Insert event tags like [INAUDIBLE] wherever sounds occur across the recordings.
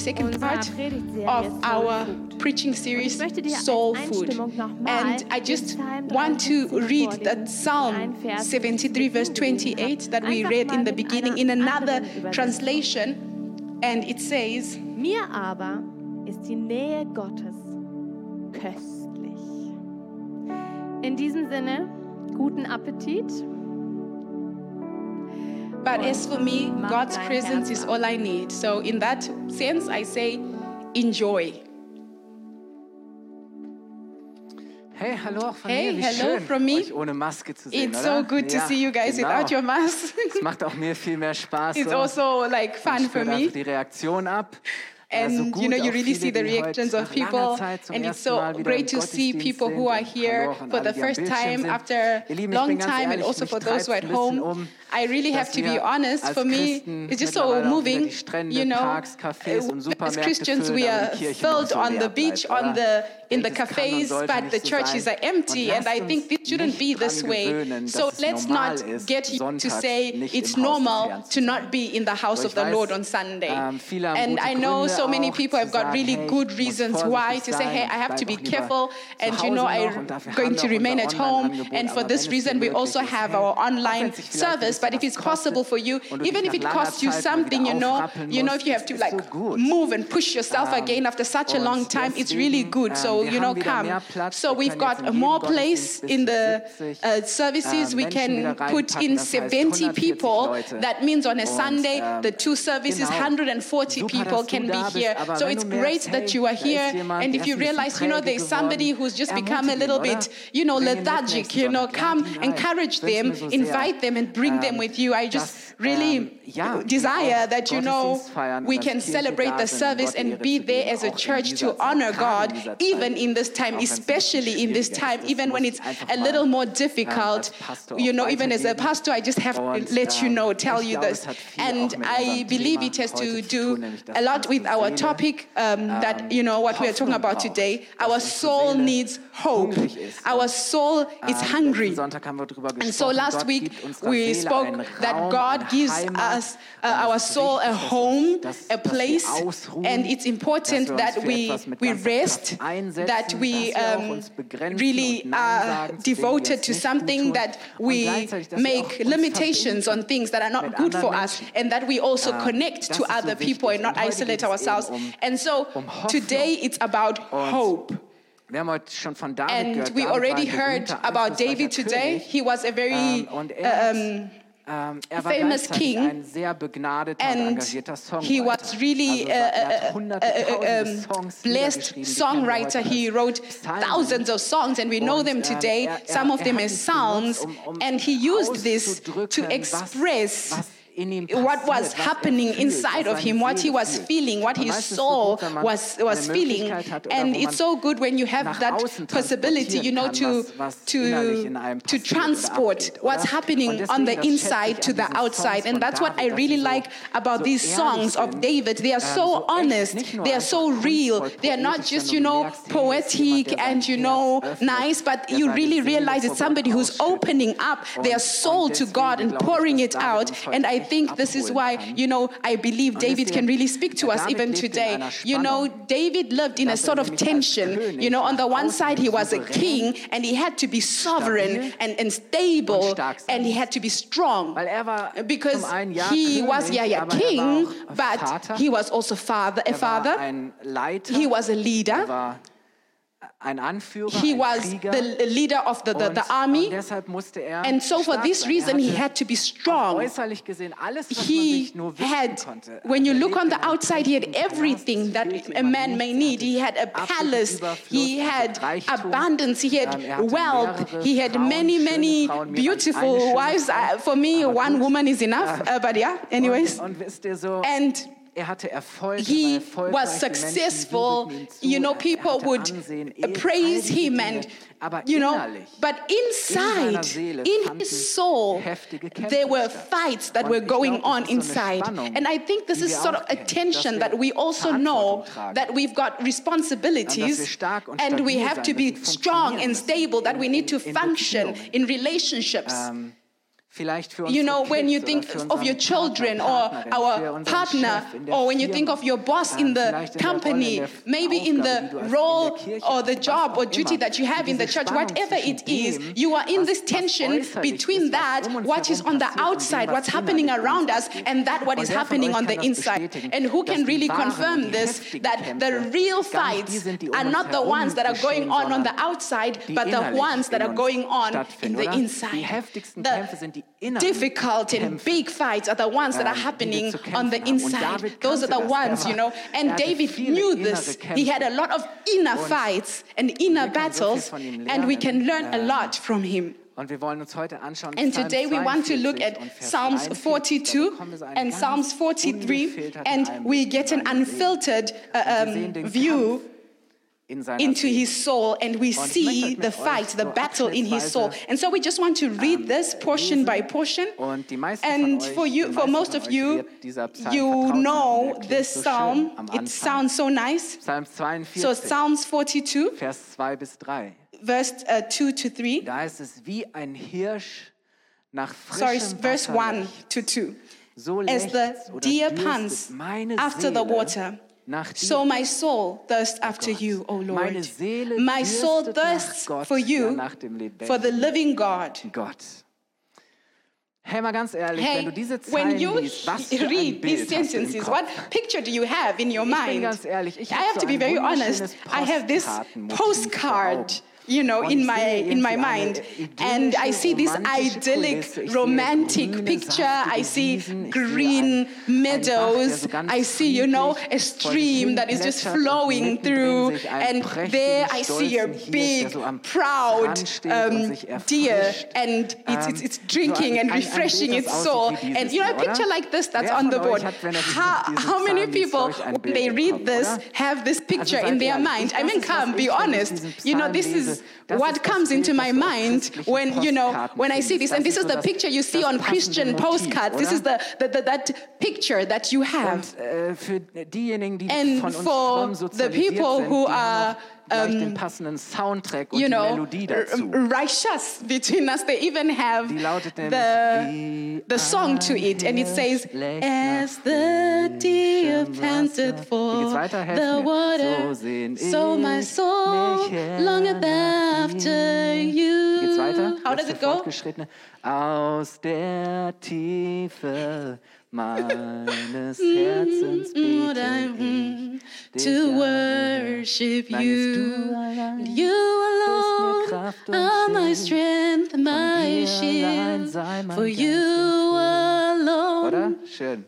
second part of our preaching series, Soul Food. And I just want to read that Psalm 73, verse 28, that we read in the beginning in another translation. And it says, Mir aber ist die Nähe Gottes köstlich. In diesem Sinne, guten Appetit. But as for me, God's presence is all I need. So, in that sense, I say, enjoy. Hey, auch von hey, mir. Wie hello schön, from me. euch ohne Maske zu sehen, It's oder? so good ja, to see you guys genau. without your mask. Es macht auch mir viel mehr [LAUGHS] Spaß. It's also like fun for me. die Reaktion ab and you know you really see the reactions of people and it's so great to see people who are here for the first time after a long time and also for those who are at home. I really have to be honest. For me it's just so moving you know äh, as Christians we are filled on the beach on the in the cafes but the churches are uh, empty and I think it shouldn't be this way. so let's not get you to say it's normal to not be in the house of the Lord on Sunday and I know so so many people have got really good reasons why to say, hey, I have to be careful and you know I'm going to remain at home. And for this reason, we also have our online service. But if it's possible for you, even if it costs you something, you know, you know, if you have to like move and push yourself again after such a long time, it's really good. So you know, come. So we've got more place in the uh, services. We can put in 70 people. That means on a Sunday, the two services, 140 people can be here. So it's great that you are here. And if you realize, you know, there's somebody who's just become a little bit, you know, lethargic, you know, come, encourage them, invite them, and bring them with you. I just really ähm, um, yeah, desire that, you know, we can celebrate the service and be there as a church to honor God, even in this time, especially in this time, even when it's a little more difficult. You know, even as a pastor, I just have to let you know, tell you this. And I believe it has to do a lot with our topic um, that, you know, what we are talking about today. Our soul needs hope. Our soul is hungry. And so last week we spoke that God gives us, uh, our soul a home, a place, and it's important that we, we rest, that we um, really are devoted to something, that we make limitations on things that are not good for us, and that we also connect to other people and not isolate ourselves. And so today it's about hope. and we already heard about David today. He was a very uh, um, um, er war famous king, ein sehr begnadeter and und engagierter Songwriter. He was really also, a, a, a, blessed songwriter. He wrote thousands of songs, and we und, know them today. Er, er, Some of them as songs, um, um and he used this to express what was happening inside of him, what he was feeling, what he saw, was, was feeling. And it's so good when you have that possibility, you know, to, to, to transport what's happening on the inside to the outside. And that's what I really like about these songs of David. They are so honest, they are so real, they are not just, you know, poetic and, you know, nice, but you really realize it's somebody who's opening up their soul to God and pouring it out. And I think this is why, you know, I believe David can really speak to us even today. You know, David lived in a sort of tension. You know, on the one side, he was a king and he had to be sovereign and, and stable and he had to be strong because he was, yeah, yeah, king, but he was also father, a father. He was a leader ein Anführer, he ein was Krieger, the leader of the, the, the army. Und er and so for this reason he had to be strong. Gesehen alles, was he man nur had, konnte. when you look on the outside, he had everything that a man may need. He had a palace, he had abundance, he had wealth, he had many, many beautiful wives. Uh, for me, one woman is enough, uh, but yeah, anyways. And aber you know, people would praise him and, you know, but inside, in his soul, there were fights that were going on ist so eine inside. And I think this is sort of a tension that we also know that we've got Und dass wir responsibilities and we have to be strong and stable, that we need to function in relationships. You know, when you think of your children or our partner, Chef in der or when you think of your boss ähm, in the vielleicht in der Rolle, in company, maybe in the die du hast in role or the job or duty that you have in the church, whatever it is, you are in this tension between that, um what is on the passiert, und dem, outside, what's happening around us, and that what is happening on the inside. And who can really confirm this, that the real gar nicht die fights die um are not the ones that are going on on the outside, but the ones that are going on in the inside. The Kämpfe sind die inneren difficult and big fights are the ones that are happening on the inside. Those are the. Ones, you know. And David knew this. He had a lot of inner fights and inner wir können so viel battles, and we can learn a lot from him. Und wir wollen uns heute anschauen, And today we want to look at Psalms 42 Da bekommen wir so einen and Psalms 43, and we get an unfiltered uh, um, view Kampf in seiner into his soul and we see the fight, the battle in his soul. And so we just want to read this portion by portion. Und die meisten And for you, for most of you, wird dieser Psalm you know this psalm. It sounds so nice. Psalm 42, So Psalms 42, Vers 2 bis 3. verse uh, 2 to 3. Da ist es wie ein Hirsch nach Sorry, verse 1 to 2. As the deer pants after the water. So my soul thirsts oh after Gott. you, O Lord. My soul thirsts Gott, for you, for the living God. Gott. Hey, mal ganz ehrlich, wenn Hey, du diese when Zeilen you liest, was für ein read these Bild im sentences, what picture do you have in your Ich bin mind? ganz ehrlich, ich I have so to be very honest. I have this postcard, you know, in my in my mind, and I see this idyllic, Kulisse. Ich sehe romantic picture. I see Wiesen. Ich sehe green ein- ein Bach, der meadows. I see, you know, a friedlich vor sich stream that is just flowing through, and there I see a big, der so am proud Rand steht und um, deer, and it's it's, it's Ähm, drinking and refreshing its soul. And you know, a picture like this that's on the board. wenn er How, how many people, when they read this, have this picture in their mind? I mean, come, be honest. You know, this lese, is what comes into my was du auf mind when, you know, when I see this. And this is the picture you see on Christian postcards. This is the, the, the, that picture that you have. Äh, für diejenigen, die And for the people who are, gleich um, den passenden Soundtrack und you die know, Melodie dazu. righteous between us. They even have Die the, the song to it, and it says, As the deer Wasser." for Wie geht's weiter? Helft the water, So my soul longeth after you. Wie geht's weiter? How does it go? Aus der Tiefe meines mm, Herzens Lord, bete I ich want to worship you. du allein You alone Kraft are my strength, my dir allein shield. sei For you alone Oder? Schön.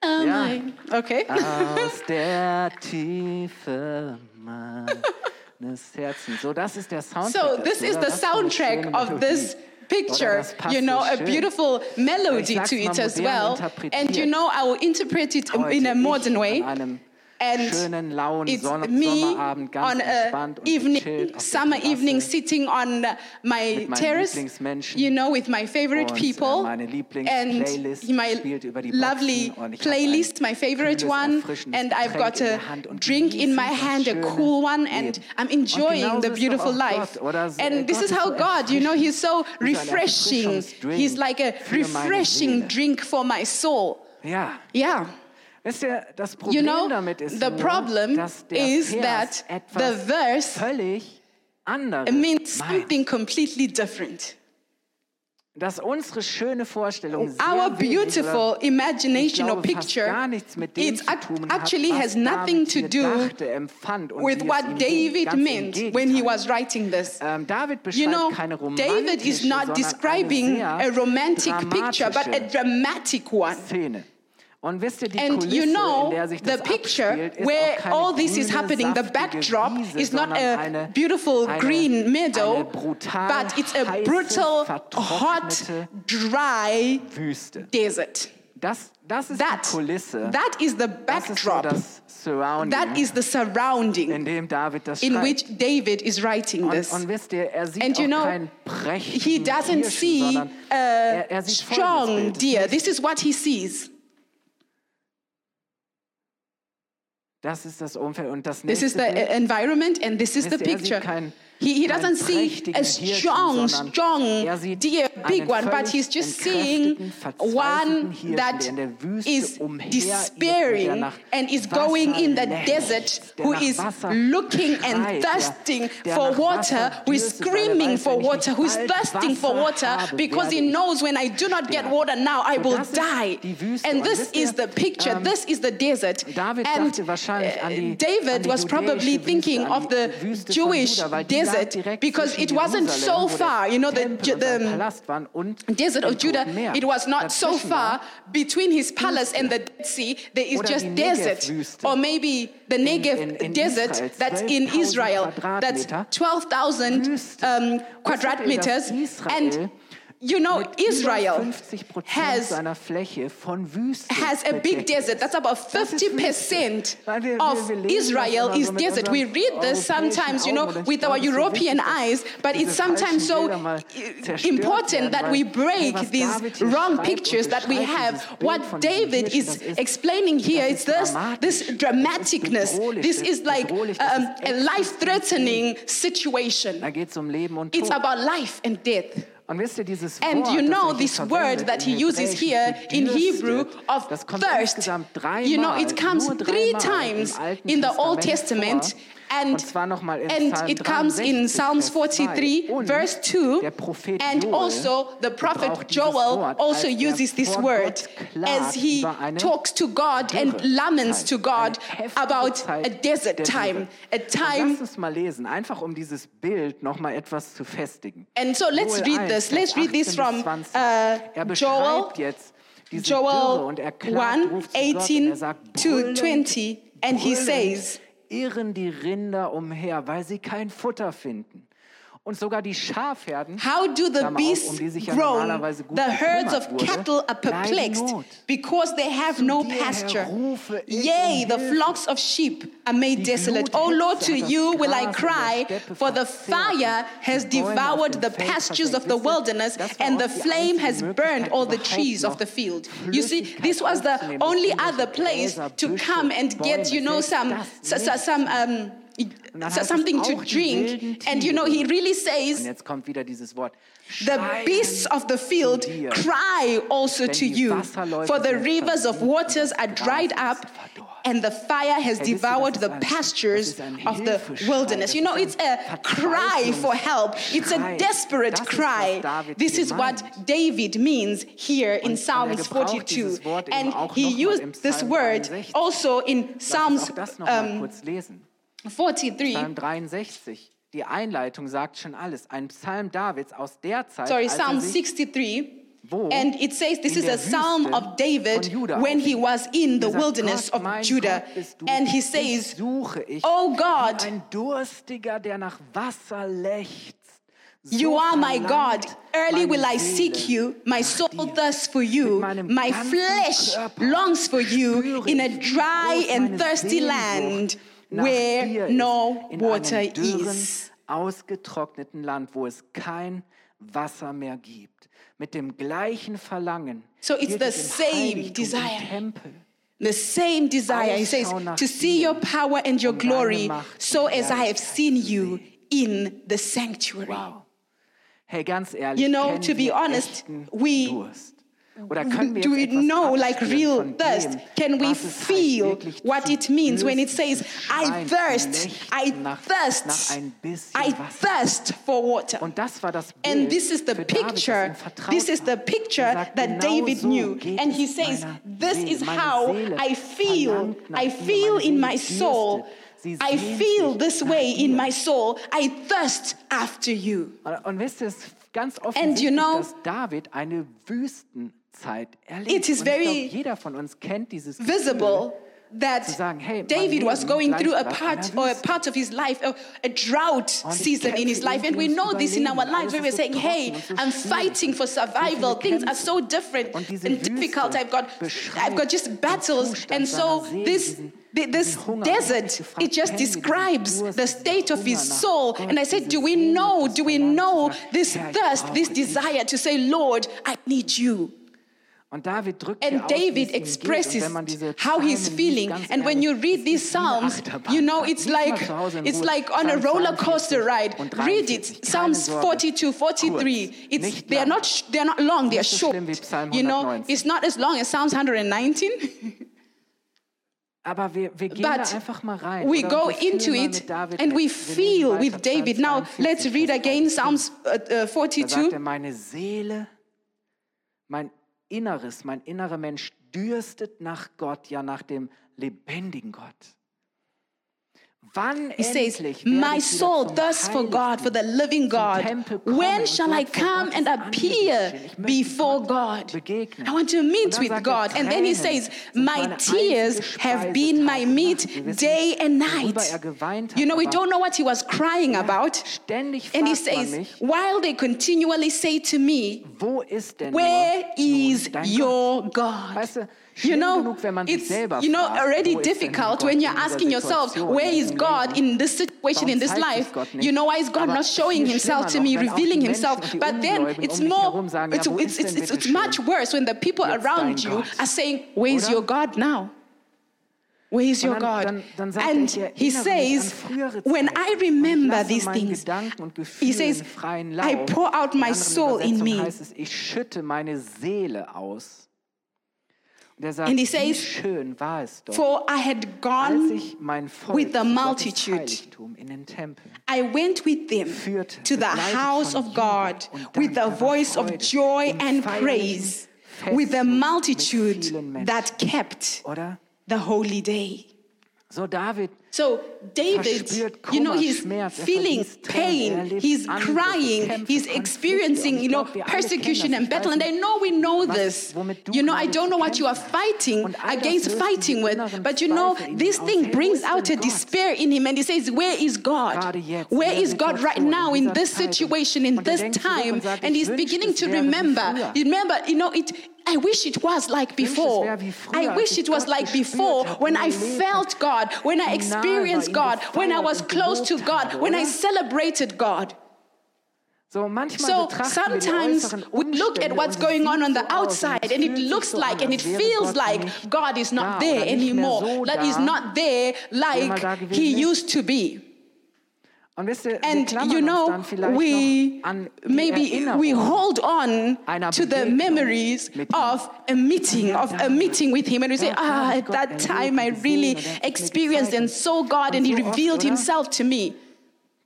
am Ja. I. Okay. Aus der Tiefe meines Herzens. So, das ist der Soundtrack. So this is the Was für eine soundtrack of this Melodie. Picture, you know, a beautiful melody to it as well. And you know, I will interpret it in a modern way. And schönen, lauen it's Sonn me Sommerabend ganz on a evening, summer evening, sitting on my terrace, you know, with my favorite Und, äh, people, meine and my spielt über die lovely Boxen und ich hab playlist, my favorite one, and I've got a drink in my hand, a cool one, and. I'm enjoying the beautiful life. Gott, oder? So, And äh, this is how God, you know, He's so Wie so ein refreshing. He's like a refreshing drink for my soul. Yeah. Yeah. Wisst ihr, das Problem You know, damit ist the nur, problem dass der is Vers that the verse völlig anderes means meint. something completely different. Dass unsere schöne Vorstellung Our beautiful imagination or glaube, picture, gar nichts mit dem it zu act- tun actually hat, has nothing to do dachte, empfand with wie es ihm what. David meant when he was writing this. Ähm, David You know, David is not describing a romantic picture, but a dramatic one. Szene. Und wisst ihr, die And Kulisse, you in know, der sich the picture abspielt, ist where auch keine all this is happening, the backdrop Wiese, is not a eine, beautiful eine, green meadow, but it's a heiße, brutal, hot, dry Wüste. desert. Das, das ist That, die Kulisse. that is the das ist so backdrop. das Surrounding, That is the surrounding in dem David das in schreibt. which David is writing und, this. und wisst ihr, er sieht And you know, He doesn't Hirschen, see a er, er strong deer. This is what he sees. Das ist das Umfeld und das This is the environment, and this is the er sieht picture. kein- He, he doesn't see a strong, strong er deer, big one, but he's just seeing one that der in der Wüste is umherirrt und der despairing and is going in the desert, who is looking and thirsting for water, who is screaming for water, who is thirsting for water, because he knows when I do not get water now, I will die. And this is the picture, ähm, this is the desert. David And dachte wahrscheinlich an die- uh, David was probably thinking of the Jewish Juda, weil die lag desert because it wasn't so Jerusalem, wo der far. You know, the, Tempel und sein the Palast waren und desert of Judah, it was not so far between his palace and the Dead Sea. There is just desert, or maybe the Negev desert that's in Israel. That's Quadratmeter. 12,000 Wüste. um, Wusstet ihr, quadratmeters. dass Israel And you know, mit Israel 50 has seiner Fläche von Wüste has a big desert. That's about 50% Weil wir- wir- of wir lesen das Israel is desert. We read this sometimes, you know, Augen und ich with our es ist so European eyes, but it's sometimes so falschen Bilder mal zerstört important that we break these wrong pictures that we have. What David is explaining here das this, this dramaticness. This is like um, a life-threatening situation. Da geht es um It's about life and death. Und wisst ihr, dieses And you know this word that he uses here in Hebrew of thirst. You know, it comes three times in the Old Testament. And, und zwar nochmal in and it comes in Psalms 43, verse 2. And also the prophet Joel also er uses this word as he talks to God and laments to God about a desert time. A time Lass uns mal lesen, einfach um dieses Bild nochmal etwas zu festigen. And so let's read this. Let's read this from uh, er Joel, Joel er klagt, 1, ruft zu Gott und 18 er to 20. And he says, irren die Rinder umher, weil sie kein Futter finden. Und sogar die Schafherden, How do the Klammer auf, beasts um die sich ja groan? The herds of wurde, cattle are perplexed because they have no pasture. Yea, um the flocks of sheep are made desolate. O Lord, to Hitze hat das you will I Gras in der cry, for the fire has die Bäume auf devoured the pastures of the wilderness, and the flame has burned all the trees of the field. You see, this was the only other place to come and get, you know, some, das so- so- some, um, so- something to drink. And you know, he really says, jetzt kommt wieder dieses Wort. The beasts of the field cry also to you, for the rivers of waters are dried up, and the fire has Hey, wisst ihr, devoured the pastures das ist ein of the wilderness. You know, it's a cry for help. It's a desperate Das ist, was cry. This is what. David means here in Psalms 42. dieses Wort eben And he noch mal im used this word also in Psalms auch das noch mal um. 43. Psalm 63. Die Einleitung sagt schon alles. Ein Psalm Davids aus der Zeit, sorry, er Psalm sich 63. Wo? And it says this is a psalm of David when he was in the Er wilderness of Judah. Gott bist du. And he says, Oh God, ein Durstiger, der nach Wasser lechzt. You are my God. Early will I seek you. My soul thirsts for you. My flesh longs for you in a dry and thirsty land where no in water einem dürren, is. ausgetrockneten Land, wo es kein Wasser mehr gibt. Mit dem gleichen Verlangen. So it's the same desire. Tempel. The same desire. He says, to see your power and your glory, so as I have seen you in the sanctuary. Wow. Hey, ganz ehrlich, You know, to be honest, we- Durst? Oder können wir Do we know, like real thirst? Can we was es heißt, feel what it means when it says, I thirst, I lechzen nach, nach thirst, I thirst for water? Und das war das Bild And this is the für David, das picture, this is the Er picture that David knew. And he says, This is how I feel. I feel in my soul. I feel this way in my soul. I thirst after you. And Und wisst ihr, es ist ganz you know, dass David eine Wüstenzeit erlebt. it is very glaub, jeder von uns kennt dieses visible that sagen, hey, David was going through a part or a part of his life, a, a drought season in his life. And we know this in our lives where we're Alles ist so saying, hey, trocken und so I'm fighting for survival. Things are so different and difficult. I've got, I've got just battles. And so this, this desert, it just kennen wir diesen describes the state of his soul. And I said, do we know, do we know this thirst, this desire to say, Lord, I need you. Und David drückt And David es ihm geht. Und expresses wenn man diese how he's feeling. And when you read these ist wie eine Psalms, you know, it's like zu Hause in it's like on a roller coaster ride. Read it. Psalms Sorge. 42, 43. It's they're not they're not long. Short. schlimm wie Psalm You know, it's not as long as Psalms 119. Aber wir, wir gehen But da mal rein. we go Und wir fühlen into it and we feel with David. Now let's read again 13. Psalms uh, uh, Da sagt 42. er, Inneres, mein innerer Mensch dürstet nach Gott, ja nach dem lebendigen Gott. He says, My soul thirsts for God, for the living God. When shall I come and appear Angesicht stehen? Ich möchte before God? I want to meet with er, God. And then he says, My tears have been my meat Tag und Nacht. Wir wissen day and night. er You know, we don't know what he was crying about. And he says, While they continually say to me, wo ist denn Where is your God? You know, genug, wenn man sich it's you know already wo ist denn difficult when you're asking Situation, where is God in this situation, in this life? sich Gott nicht? You know, why is God not showing Himself to me, noch, wenn auch revealing Himself? Menschen und die But then it's more, it's, it's, it's, it's, much worse when the people around you are saying, where is your God now? Where is your God? sagt er, and he says, when I remember these things, he says, I pour out my soul in me. heißt es, ich schütte meine Seele aus. Und er sagt, And he says, schön war es doch, For I had gone ich mein Volk with the multitude. I went with them Führte, to the house of God with da voice of joy and praise, with the multitude that kept oder? the holy day. So David So David, you know, he's er feeling er pain, he's crying, he's experiencing, you know, glaub, wir alle persecution and battle. And I know we know this. You know, I don't know what you are fighting Und all das against fighting with, but you know, this thing aus. Hey, wo brings out a despair in him, and he says, Where is God? Gerade jetzt, in Where is God right now in this situation, in er this time? And he's beginning to remember. Remember, you know, it. I wish it was like before. wäre wie früher, I wish it was like before when I felt God, when I war, experienced God, when I was close to God, when I celebrated God. So So betrachten wir die sometimes we look at what's going on on the so aus und outside and it looks like and it feels like God is not there oder nicht mehr anymore, that he's not there er like he used to be. Und wisst ihr, wir And you know, we noch an die maybe we hold on to the memories of a meeting, of a meeting with him, and we say, ah, at that time I really gesehen und er hat mich experienced and saw God, and He revealed? Himself to me.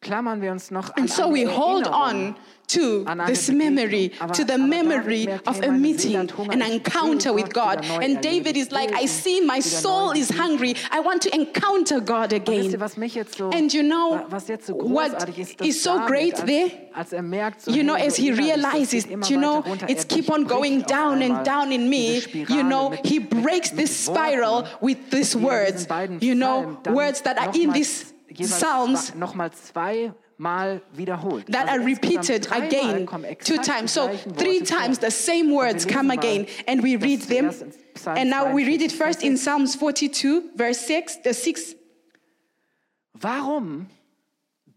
Klammern wir uns noch an And so we hold on to this memory, to the memory of a meeting, Seele hat Hunger, an encounter with God. And David is like, I see my soul is hungry. I want to encounter God Und wisst ihr, again. was mich jetzt so, And you know what is so what großartig ist, dass is so David, great there? er You know, as he realizes, you know, it's er keep on going down and down in me. You know, he breaks this spiral with these er words. You know, words that are in nochmal- these jeweils Psalms zwei- nochmal zweimal wiederholt. that are repeated again two times. So three times the same words come again, and we read them. zuerst in Psalm And now we read it first in Psalms 42, verse 6, the 6. Warum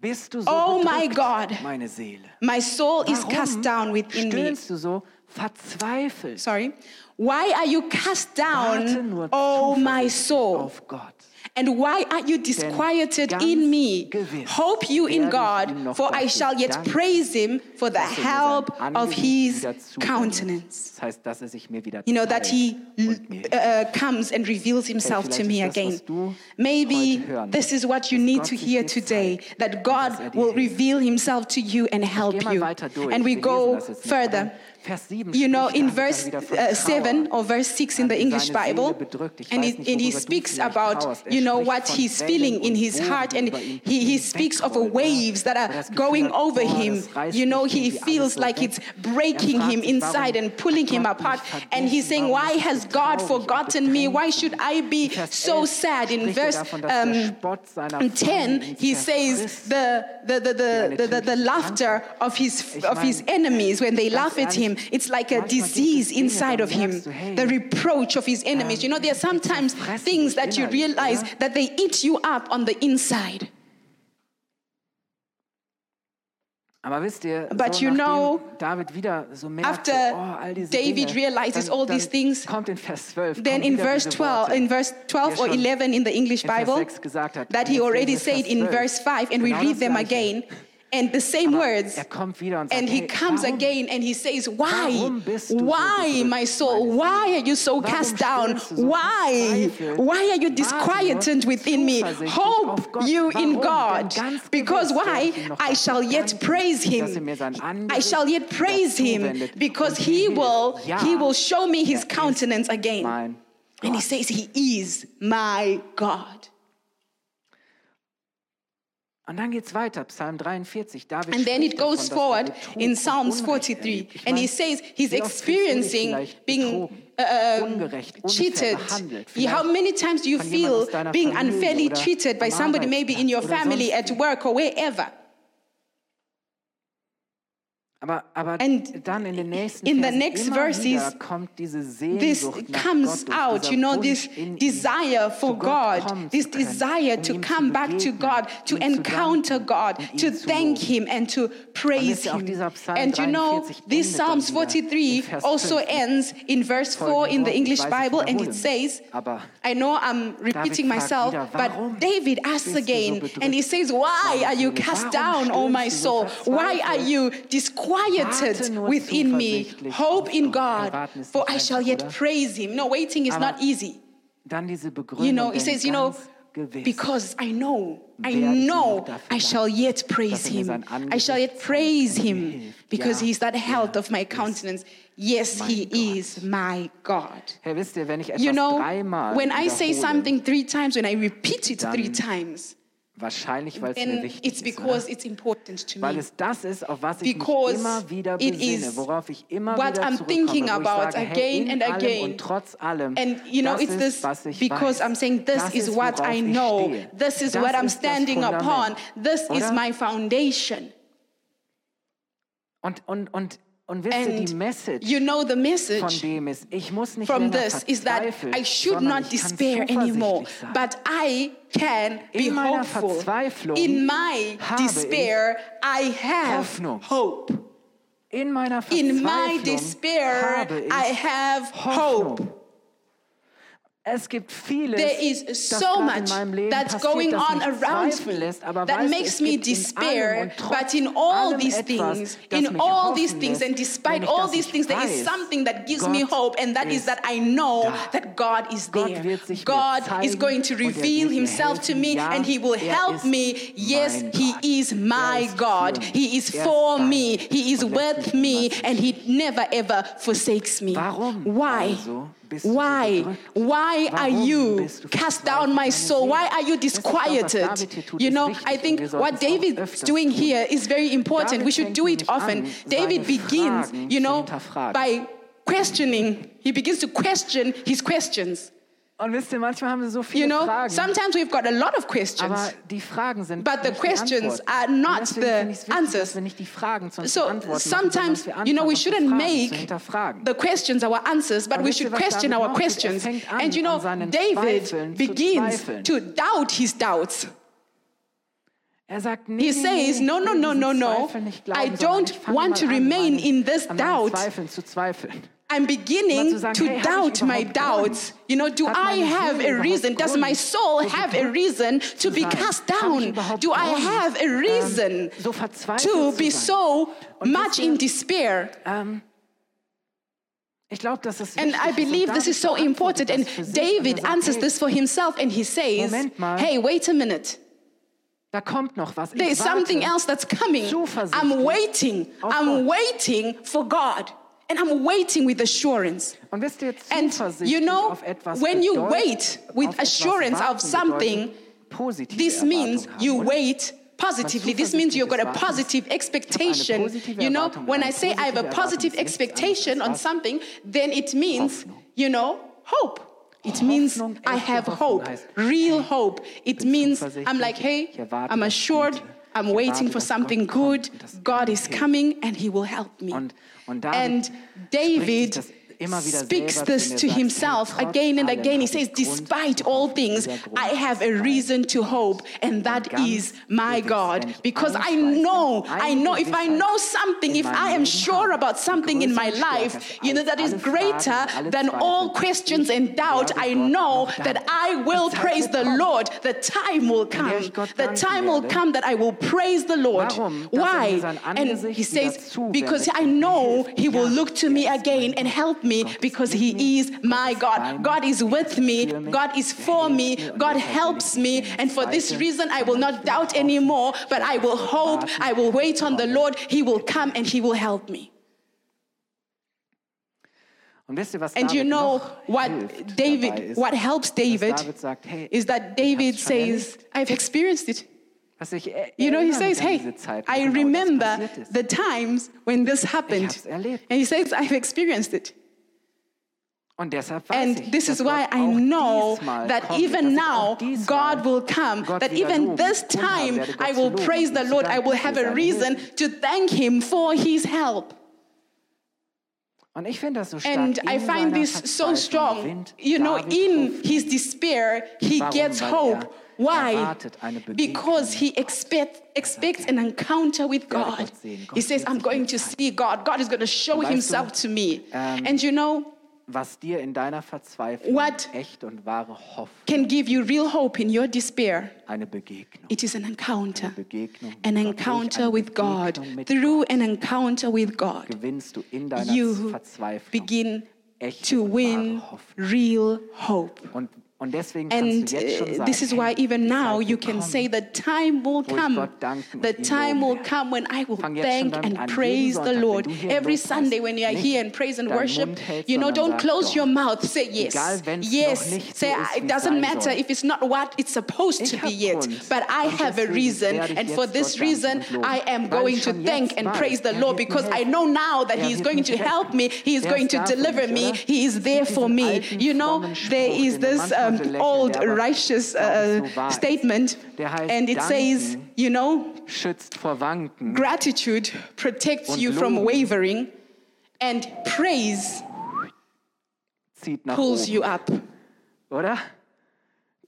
bist du so Oh my God. meine Seele? My soul is cast down within me. stöhnst du so verzweifelt? Sorry. Why are you cast down, oh my soul? And why are you disquieted in me? Hope you in werde ich ihm God, for I shall yet praise him for the dass er mir sein help of Angesicht his wieder zuwendet. countenance. Das heißt, dass er sich mir wieder You know, that zeigt he und mir hilft. uh, comes and reveals himself to you and help you. And we go du you know, in verse uh, 7 or verse 6 in the English Bible, and he, and he speaks about, you know, what he's feeling in his heart, and he, he speaks of waves that are going over him. You know, he feels like it's breaking him inside and pulling him apart. And he's saying, Why has God forgotten me? Why should I be so sad? In verse um, um 10, he says, the, the, the, the, the, the, the laughter of his, of his enemies when they laugh at him it's like a disease inside of him. The reproach of his enemies. You know, there are sometimes things that you realize that they eat you up on the inside. but you know, after David realizes all these things, then in verse 12, in verse 12 or 11 in the English Bible, that he already said in verse 5, and we read them again and the same Aber words. Er kommt wieder und sagt, and he hey, comes warum? again and he says, Why? Why, so my soul? Why are you so cast down? So why? Why are you disquieted within me? Hope you in God. Because why? I shall yet praise him. I shall yet praise him because he will he will show me his countenance again. And he says, He is my God. Und dann geht's weiter, Psalm 43. David and then it goes davon, forward in Psalms 43, and he says he's experiencing being uh, um, cheated. How many times do you feel being unfairly treated by somebody, maybe in your family, at work or wherever? Aber, aber and dann in den nächsten in the next verses, kommt diese this comes Gott, out, you know, this desire for God, this desire to come back to God, to encounter God, to thank Him and to praise Him. And you know, this Psalms 43 also ends in verse 4 in the English Bible, and it says, I know I'm repeating myself, but David asks again, and he says, Why are you cast down, O my soul? Why are you disquieted? quieted within me hope in God, for I shall yet praise Him. No, waiting is not easy. You know, He says, you know, because I know, I know I shall yet praise Him. I shall yet praise Him because He's that health of my countenance. Yes, He is my God. You know, when I say something three times, when I repeat it three times, Wahrscheinlich, weil es mir wichtig it's because ist. It's important to me. Weil es das ist, auf was ich because mich immer wieder besinne, worauf ich immer wieder I'm thinking wo ich about sage, hey, in again allem und trotz allem, and you know, das it's this, ist, was ich because weiß. I'm saying this das is what I know, this is das what I'm standing upon, this oder? is my foundation. Und, und, und Und wisst and ihr, die Message you know the message von dem ist, ich muss nicht from this is that I should not despair anymore, but I can be hopeful. In my despair, I have Hoffnung. hope. In, in my despair, I have hope. Es gibt vieles, There is so much that's going on around me that makes me despair. But in all these things, in all these things, and despite all these things, there is something that gives me hope, and that is that I know that God is there. God is going to reveal Himself to me, and He will help me. Yes, He is my God. He is for me. He is with me, and He never ever forsakes me. Why? Why? Why are you cast down, my soul? Why are you disquieted? You know, I think what David's doing here is very important. We should do it often. David begins, you know, by questioning. He begins to question his questions. Und wisst ihr, manchmal haben so viele you know, Fragen. Sometimes we've got a lot of questions. Aber die Fragen sind But the questions are not the answers. Die Fragen zu so Antworten sometimes, you know, we shouldn't make the questions our answers, but Aber we should question our questions. Er and you know, David begins to doubt his doubts. Er sagt, nee, he says, no, no, no, no, no. I don't want to remain in this doubt. Zweifeln zu zweifeln. I'm beginning to doubt my doubts. You know, do I have a reason? Does my soul have a reason to be cast down? Do I have a reason to be so much in despair? and I believe this is so important. And David answers this for himself and he says, Hey, wait a minute. There is something else that's coming. I'm waiting. I'm waiting for God and I'm waiting with assurance. Und wisst ihr, And you know, when you wait with assurance of something, positive This means you wait positively. This means you've got a positive expectation. You know, when I say I have a positive expectation on something, then it means, you know, hope. It means I have hope, real hope. It means I'm like, hey, I'm assured, I'm waiting for something good. God is coming and He will help me. Und, David And David sich das immer wieder speaks this to himself again and again. He says, Despite all things, I have a reason to hope, and that is my God. Because I know, I know, if I know something, if I am sure about something in my größer und stärker life, you know, that is greater than all questions and doubt, I know that. I will praise the Lord. The time will come. The time will come that I will praise the Lord. Er Why? And he says, because I know he will look to me er again and help me because he is my God. God is with me. God is for me. God helps me. And for this reason, I will not doubt anymore, but I will hope. I will wait on the Lord. He will come and he will help me. Und wisst ihr, was And you know what David, what helps David David sagt, hey, is that David says. I've experienced it. Er- You know, he says, Hey, diese Zeit, wo I remember the times when this happened. And he says, I've experienced it. Und deshalb weiß And this is why I know that even now God will come, that even this time I will praise the Lord. I will have a reason to thank Him for His help. Und ich das so stark. And I find this so strong. You know, in his despair, he gets hope. er Why? erwartet eine Begegnung Because he expect, expects an encounter with God. Gott sehen. Gott He says, I'm going to see God. God is going to show Und weißt du, himself to me. ähm, And you know, Was dir in deiner Verzweiflung What echt und wahre Hoffnung, can give you real hope in your despair. eine Begegnung. It is an encounter. Eine Begegnung An encounter with God. Through an encounter with God, gewinnst du in deiner you Verzweiflung begin echte to und win wahre Hoffnung. real hope. Und, And du jetzt schon uh, sagen, this is why even now you can say the time will come. The time will come when I will Fang jetzt schon thank and praise the Lord. du hier im Every Sunday when you are here and praise and worship, you know, don't close your mouth. Say yes. Egal, wenn's noch Yes. Say so ist, "I- it doesn't matter if it's not what it's supposed to be yet, but I have a reason, and for this reason. I am going to thank and praise the Lord because I know now that He is going to help me. He is going to deliver me. He is there for me. You know, there is this um, belächeln, old righteous uh, so wahr ist. statement, and it says, you know, schützt vor Wanken. gratitude protects you from wavering, and praise pulls you up. oder?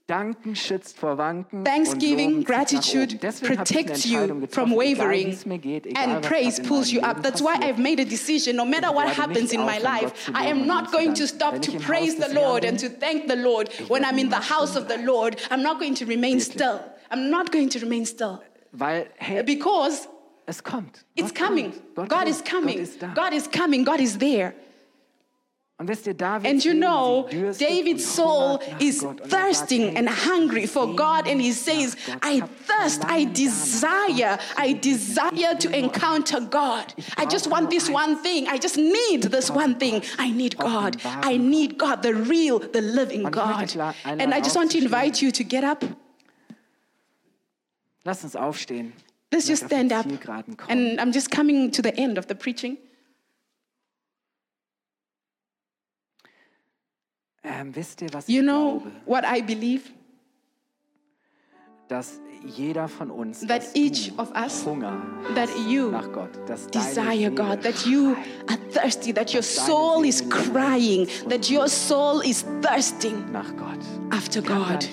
Danken schützt vor Wanken. Thanksgiving, und Loben zieht nach gratitude oben. Deswegen hab ich eine protects you from wavering, wie es mir geht, and praise pulls you up. That's why. I've made a decision. No matter what happens in my life, I am not going to stop to praise the Lord and to thank the Lord. When I'm in the house of the Lord, I'm not going to remain still. I'm not going to remain still because it's coming. God is coming. Gott ist da. God is coming. God is there. Und wisst ihr, David And you know, David's soul is er thirsting and hungry for God, and he says. I thirst, I desire, I Gott zu begegnen. desire to encounter God. I just want this one thing. I just need this one thing. I need God. I need God, the real, the living Und ich möchte God. dich la- einladen, And I just want to invite you to get up. Lass uns aufstehen. Let's just stand up. And I'm just coming to the end of the preaching. Ähm, wisst ihr, was You ich know glaube? what I believe? Dass jeder von uns, That each of us, Hunger that you nach Gott, dass desire God, that you are thirsty, that your soul is crying, that your soul is thirsting nach Gott. after God.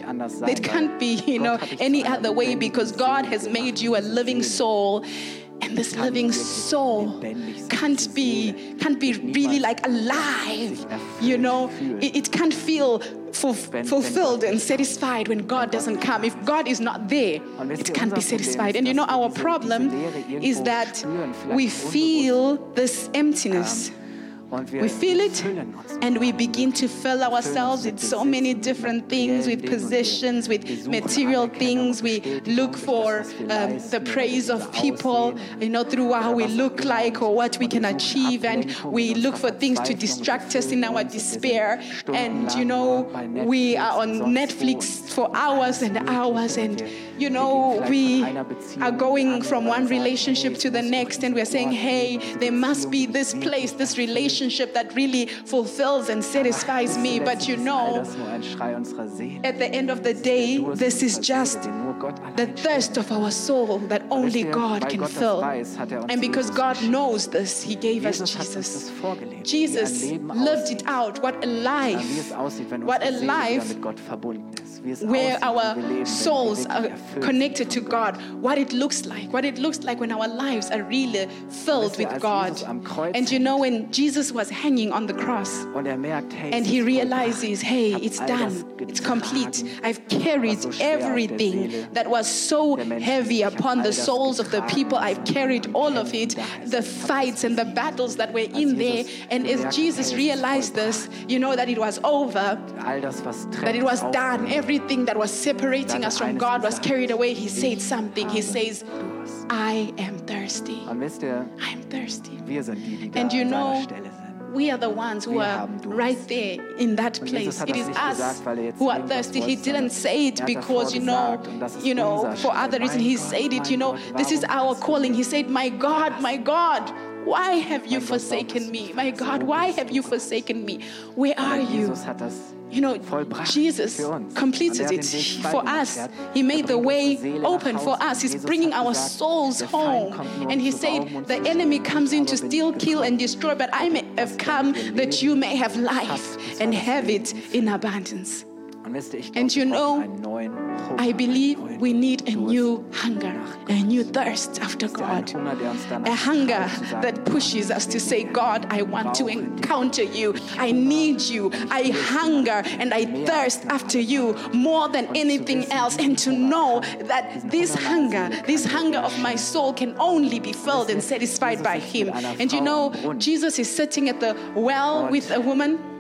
It can't be, you know, Gott hat dich zu any other way because God has made you a living soul. And this living soul can't be can't be really like alive. You know, it, it can't feel fulfilled and satisfied when God doesn't come. If God is not there, it can't be satisfied. And you know, our problem is that we feel this emptiness. We feel it and we begin to fill ourselves with so many different things, with possessions, with material things. We look for um, the praise of people, you know, through how we look like or what we can achieve. And we look for things to distract us in our despair. And, you know, we are on Netflix for hours and hours. And, you know, we are going from one relationship to the next. And we're saying, hey, there must be this place, this relationship that really fulfills and satisfies me. But you know, das nur ein Schrei unserer Seele. at the end of the day, this is just Seele, den nur Gott the thirst of our soul that only God can fill. er And because God knows this, He gave us Jesus hat uns das Jesus. vorgelebt. Jesus wie ein Leben lived it out. What a life es aussieht, wenn What a unsere Seele wieder life mit Gott verbunden ist. Wie es where our wir leben, wenn wir souls are connected to sind von Gott. God, what it looks like, what it looks like when our lives are really filled with God. Jesus am Kreuz And you know, when Jesus was hanging on the cross Und merkt, hey, and he realizes, hey, it's done, it's complete. I've carried so schwer auf der everything that was so heavy liegt. Ich hab upon the souls of the people. I've carried all of it, the fights and the battles that were in there. And as Jesus hey, es ist realized this, you know that it was over. all das, was trennt, that it was done. Everything that was separating us from God was gesagt, carried away. He said something. He says, I am thirsty. Wisst ihr, I'm thirsty. wir sind die, die da And you know, we are the ones who are right there in that place. It is us gesagt, weil jetzt who are thirsty. He didn't say it because, you know, davor gesagt, und das ist you know, for other reason. He said it, you know, this is our calling. He said, My God, my God. Why have you Mein Gott, warum forsaken me? My God, why have you forsaken me? Where are you? Jesus hat das You know, Jesus completed it den Weg frei for us. He made the way unsere Seele nach open for us. He's bringing our souls home. um And he said, The enemy comes in to steal, kill, and destroy, but I may have come that you may have life Fast, das war and have it in abundance. Und wisst ihr, ich And you know, einen neuen Hunger, I believe we need a new hunger, a new thirst after Wisst ihr, ein God. Hunger, der uns danach A hunger treibt, zu sagen, that pushes us to say, God, I want to encounter you. I need you. I hunger and I thirst after you more than anything else. And to know that this hunger, this hunger of my soul can only be filled and satisfied by Him. And you know, Jesus is sitting at the well with a woman.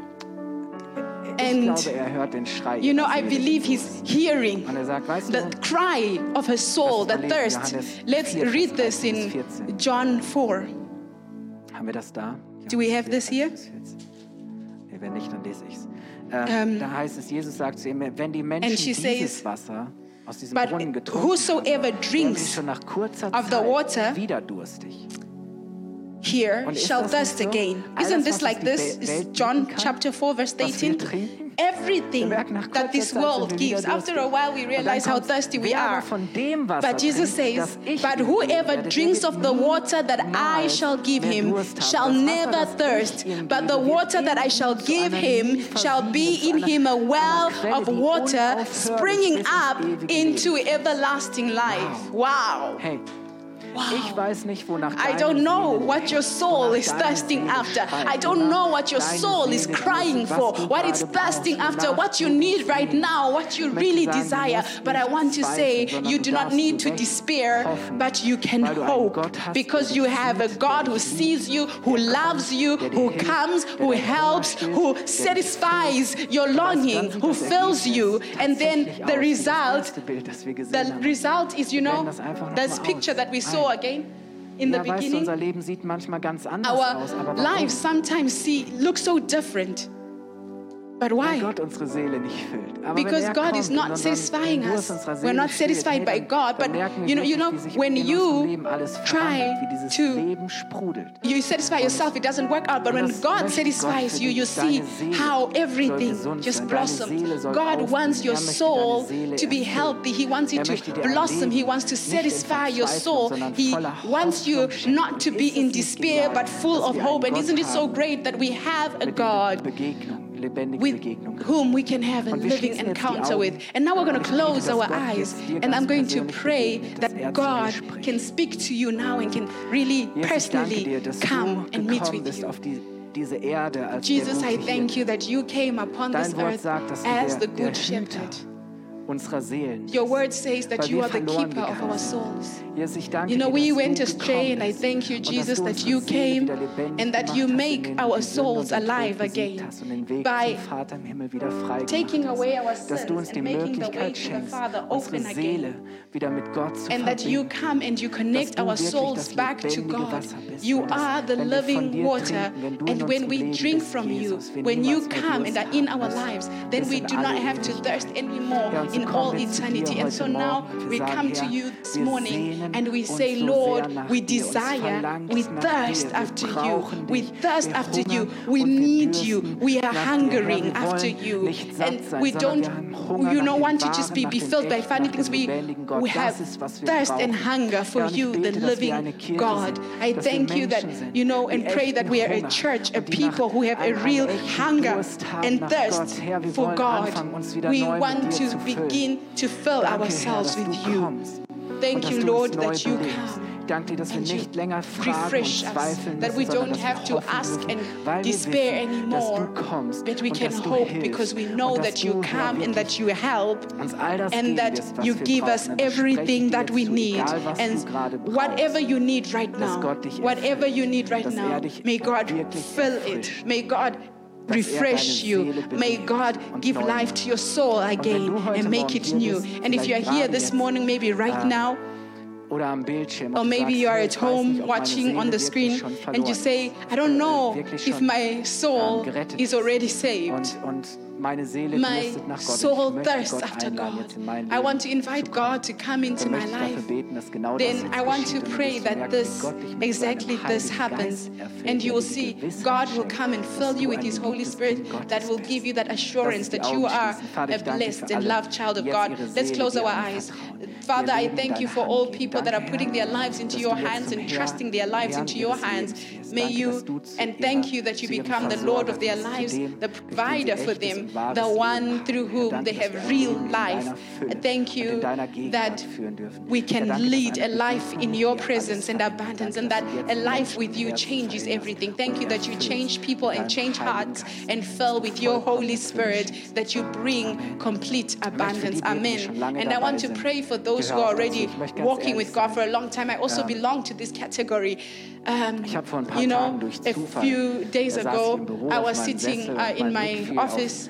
And glaube, hört den Schrei you know, I believe he's hearing er the cry of her soul, the Lass uns mal thirst. Let's read this in John 4. haben wir das da? Do we have this here? 13 bis 14. Nee, wenn nicht, dann lese ich es. Äh, Ähm, da heißt es, Jesus sagt zu ihm, wenn die Menschen and she dieses says, Wasser aus diesem "But Brunnen getrunken whosoever haben, werden sie drinks schon nach kurzer of the Zeit water wieder durstig. Here shall thirst again. Isn't this like this? Is John chapter 4, verse 18? Everything Wir merken nach that this world sind wir wieder gives, after a while we realize how thirsty we are. von dem Wasser But Jesus says, But whoever drinks of the water that I shall give him shall never thirst, but the water that I shall give him shall be in him a well of water springing up into everlasting life. Wow. Ich weiß nicht, wonach I don't know what your soul is thirsting after. I don't know what your soul is crying for, what it's thirsting after, what you need right now, what you really desire. But I want to say, you do not need to despair, but you can weil du einen hope because you have a God who sees you, who loves you, who comes, who helps, who satisfies your longing, who fills you. And then the aus wie das result erste Bild, das wir gesehen The result is, you know, blenden das einfach noch this picture that we saw Ein. again in the ja, weißt du, beginning. unser Leben sieht manchmal ganz anders Our aus, aber lives sometimes see look so different. But why? Gott unsere Seele nicht füllt. Aber Because er God is not satisfying us. We're not satisfied by God, but you know, you know, when you try verwandelt, wie dieses to- You satisfy yourself, it doesn't work out. But when God satisfies you, you see how everything just blossoms. God wants your Er soul to be healthy. He wants you Er to möchte dir ein blossom. He wants to satisfy your soul. He wants you not to be in despair, but full of hope. And isn't it so great that we have a mit dem wir God with whom we can have a living schließen jetzt die encounter with. And now we're going to close our eyes and I'm going to pray that God can speak to you now and can really personally come and meet with you. Jesus, ich danke personally dir, dass come unserer Seelen. Your word says that you are the keeper of our souls. you know, we went astray, and I thank you, Jesus, that you came and that you make our souls alive again by taking away our sins and making the way to the Father open again. and that you come and you connect our souls back to God. You are the living water, and when we drink from you, when you come and are in our lives, then we do not have to thirst anymore in all eternity. And so now we come to you this morning and we say, Lord, we desire, we thirst after you, we thirst after you, we need you, we are hungering after you. And we don't, you don't want to just be, be filled by funny things. We, we have thirst and hunger for you, the living God. I thank you that, you know, and pray that we are a church, a people who have a real hunger and thirst for God. We want to be begin to fill ourselves with you. Thank you, Lord, that you come. Danke dir, dass wir nicht länger fragen und zweifeln müssen, we sondern dass wir hoffen dürfen, weil wir wissen, But dass du kommst und dass du hilfst und dass du, Herr, wirklich help, uns all das and geben wirst, was wir give brauchen. Und everything that we need. Was and whatever you need right now, dass Gott dich erfüllt, whatever you need right dass er dich now, may God wirklich fill erfrischt. it. May God refresh you. May God give life to your soul again and make it new. And if you are here this morning, maybe right now, or maybe you are at home watching on the screen and you say, I don't know if my soul is already saved meine Seele my nach Gott. soul thirsts after God. I want to invite God to come into my life. Then I want to pray that this, exactly this happens. And you will see God will come and fill you with His Holy Spirit that will give you that assurance that you are a blessed and loved child of God. Let's close our eyes. Father, I thank you for all people that are putting their lives into your hands and trusting their lives into your hands. May you, and thank you that you become the Lord of their lives, the provider for them the one through whom they have real life. Thank you that we can lead a life in your presence and abundance, and that a life with you changes everything. Thank you that you change people and change hearts and fill with your Holy Spirit, that you bring complete abundance. Amen. And I want to pray for those who are already walking with God for a long time. I also belong to this category. Um, you know, a few days ago, I was sitting uh, in my office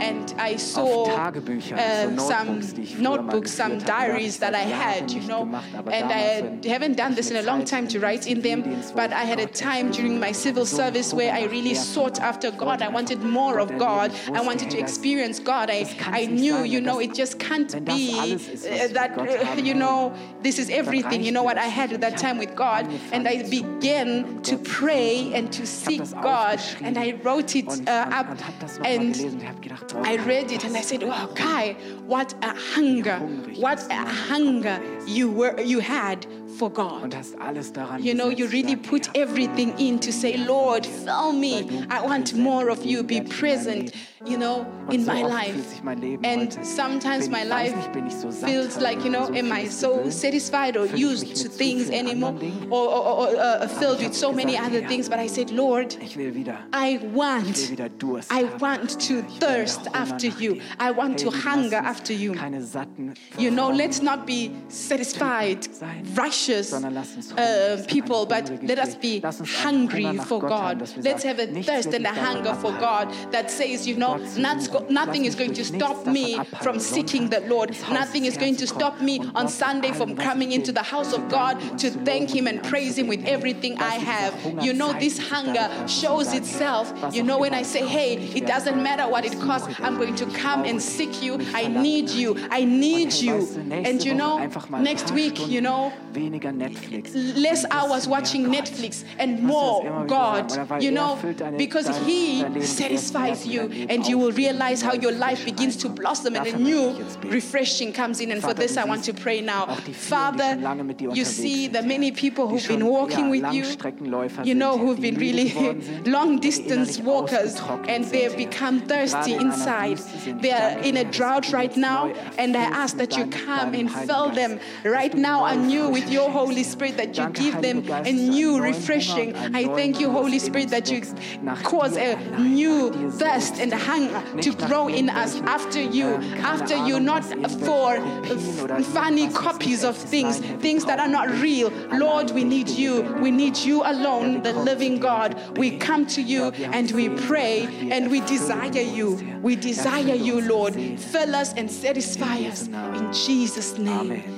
and I saw uh, some notebooks, some diaries that I had, you know, and I haven't done this in a long time to write in them, but I had a time during my civil service where I really sought after God. I wanted more of God. I wanted to experience God. I, I knew, you know, it just can't be uh, that, uh, you know, this is everything. You know what I had at that time with God. And I began to pray and to seek God. And I wrote it uh, up and I read it and I said, "Wow, Kai, what a hunger! What a hunger you were you had for God. Und hast alles daran you know, you really put everything in to say, Lord, fill me. I want more of you. Be present, you know, in my life. And sometimes my life feels like, you know, am I so satisfied or used to things anymore or, or, or uh, filled with so many other things? But I said, Lord, I want, I want to thirst after you. I want to hunger after you. You know, let's not be satisfied, rush uh, people, but let us be hungry for God. Let's have a thirst and a hunger for God that says, you know, nothing is going to stop me from seeking the Lord. Nothing is going to stop me on Sunday from coming into the house of God to thank Him and praise Him with everything I have. You know, this hunger shows itself. You know, when I say, hey, it doesn't matter what it costs, I'm going to come and seek you. I need you. I need you. And you know, next week, you know, weniger Netflix. less hours watching Netflix and more God, you know, because He satisfies you and you will realize how your life begins to blossom and a new refreshing comes in. And for this, I want to pray now. Father, you see the many people who've been walking with you, you know, who've been really [LAUGHS] long distance walkers and they've become thirsty inside. They are in a drought right now, and I ask that you come and fill them right now anew with your oh Holy Spirit, that you give them a new refreshing. I thank you, Holy Spirit, that you cause a new thirst and hunger to grow in us after you, after you, not for uh, funny copies of things, things that are not real. Lord, we need you. We need you alone, the living God. We come to you and we pray and we desire you. We desire you, Lord. Fill us and satisfy us. In Jesus' name.